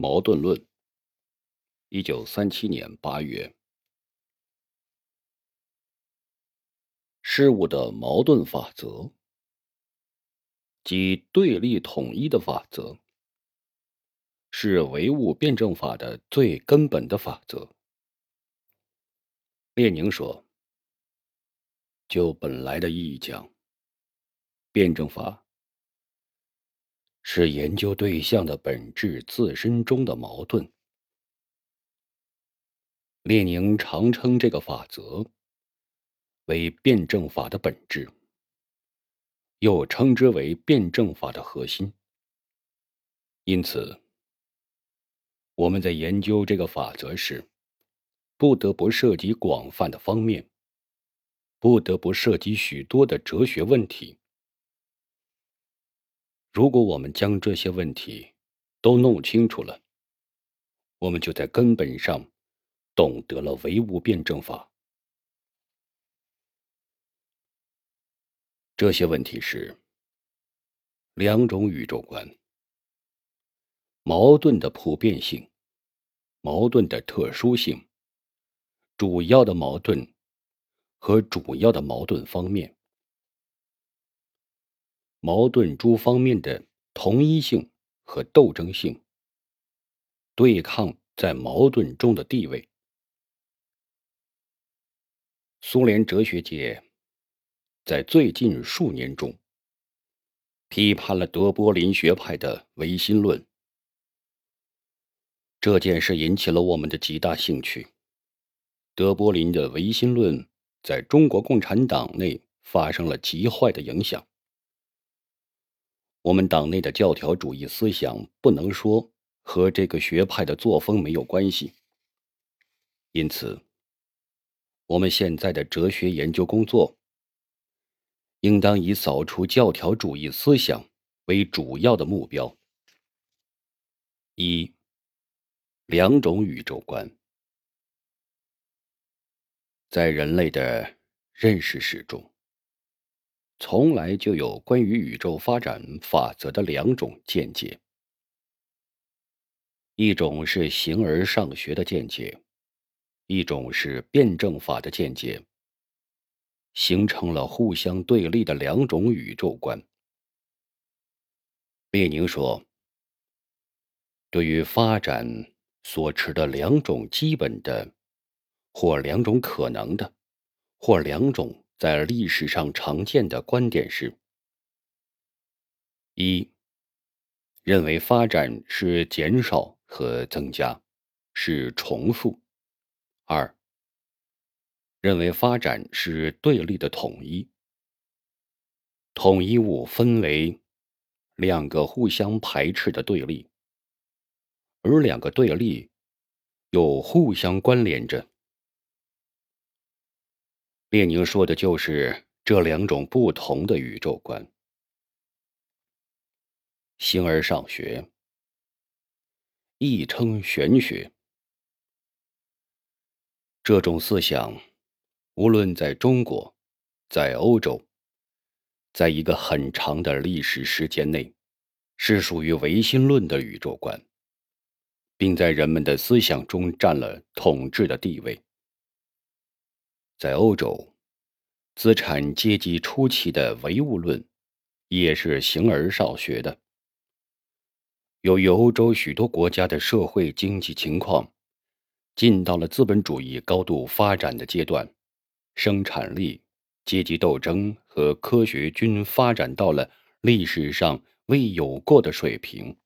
矛盾论。一九三七年八月，事物的矛盾法则，即对立统一的法则，是唯物辩证法的最根本的法则。列宁说：“就本来的意义讲，辩证法。”是研究对象的本质自身中的矛盾。列宁常称这个法则为辩证法的本质，又称之为辩证法的核心。因此，我们在研究这个法则时，不得不涉及广泛的方面，不得不涉及许多的哲学问题。如果我们将这些问题都弄清楚了，我们就在根本上懂得了唯物辩证法。这些问题是两种宇宙观：矛盾的普遍性、矛盾的特殊性、主要的矛盾和主要的矛盾方面。矛盾诸方面的同一性和斗争性，对抗在矛盾中的地位。苏联哲学界在最近数年中批判了德波林学派的唯心论。这件事引起了我们的极大兴趣。德波林的唯心论在中国共产党内发生了极坏的影响。我们党内的教条主义思想不能说和这个学派的作风没有关系，因此，我们现在的哲学研究工作应当以扫除教条主义思想为主要的目标。一，两种宇宙观，在人类的认识史中。从来就有关于宇宙发展法则的两种见解，一种是形而上学的见解，一种是辩证法的见解，形成了互相对立的两种宇宙观。列宁说：“对于发展所持的两种基本的，或两种可能的，或两种。”在历史上常见的观点是：一，认为发展是减少和增加，是重复；二，认为发展是对立的统一。统一物分为两个互相排斥的对立，而两个对立又互相关联着。列宁说的就是这两种不同的宇宙观：形而上学，亦称玄学。这种思想，无论在中国，在欧洲，在一个很长的历史时间内，是属于唯心论的宇宙观，并在人们的思想中占了统治的地位。在欧洲，资产阶级初期的唯物论也是形而上学的。由于欧洲许多国家的社会经济情况进到了资本主义高度发展的阶段，生产力、阶级斗争和科学均发展到了历史上未有过的水平，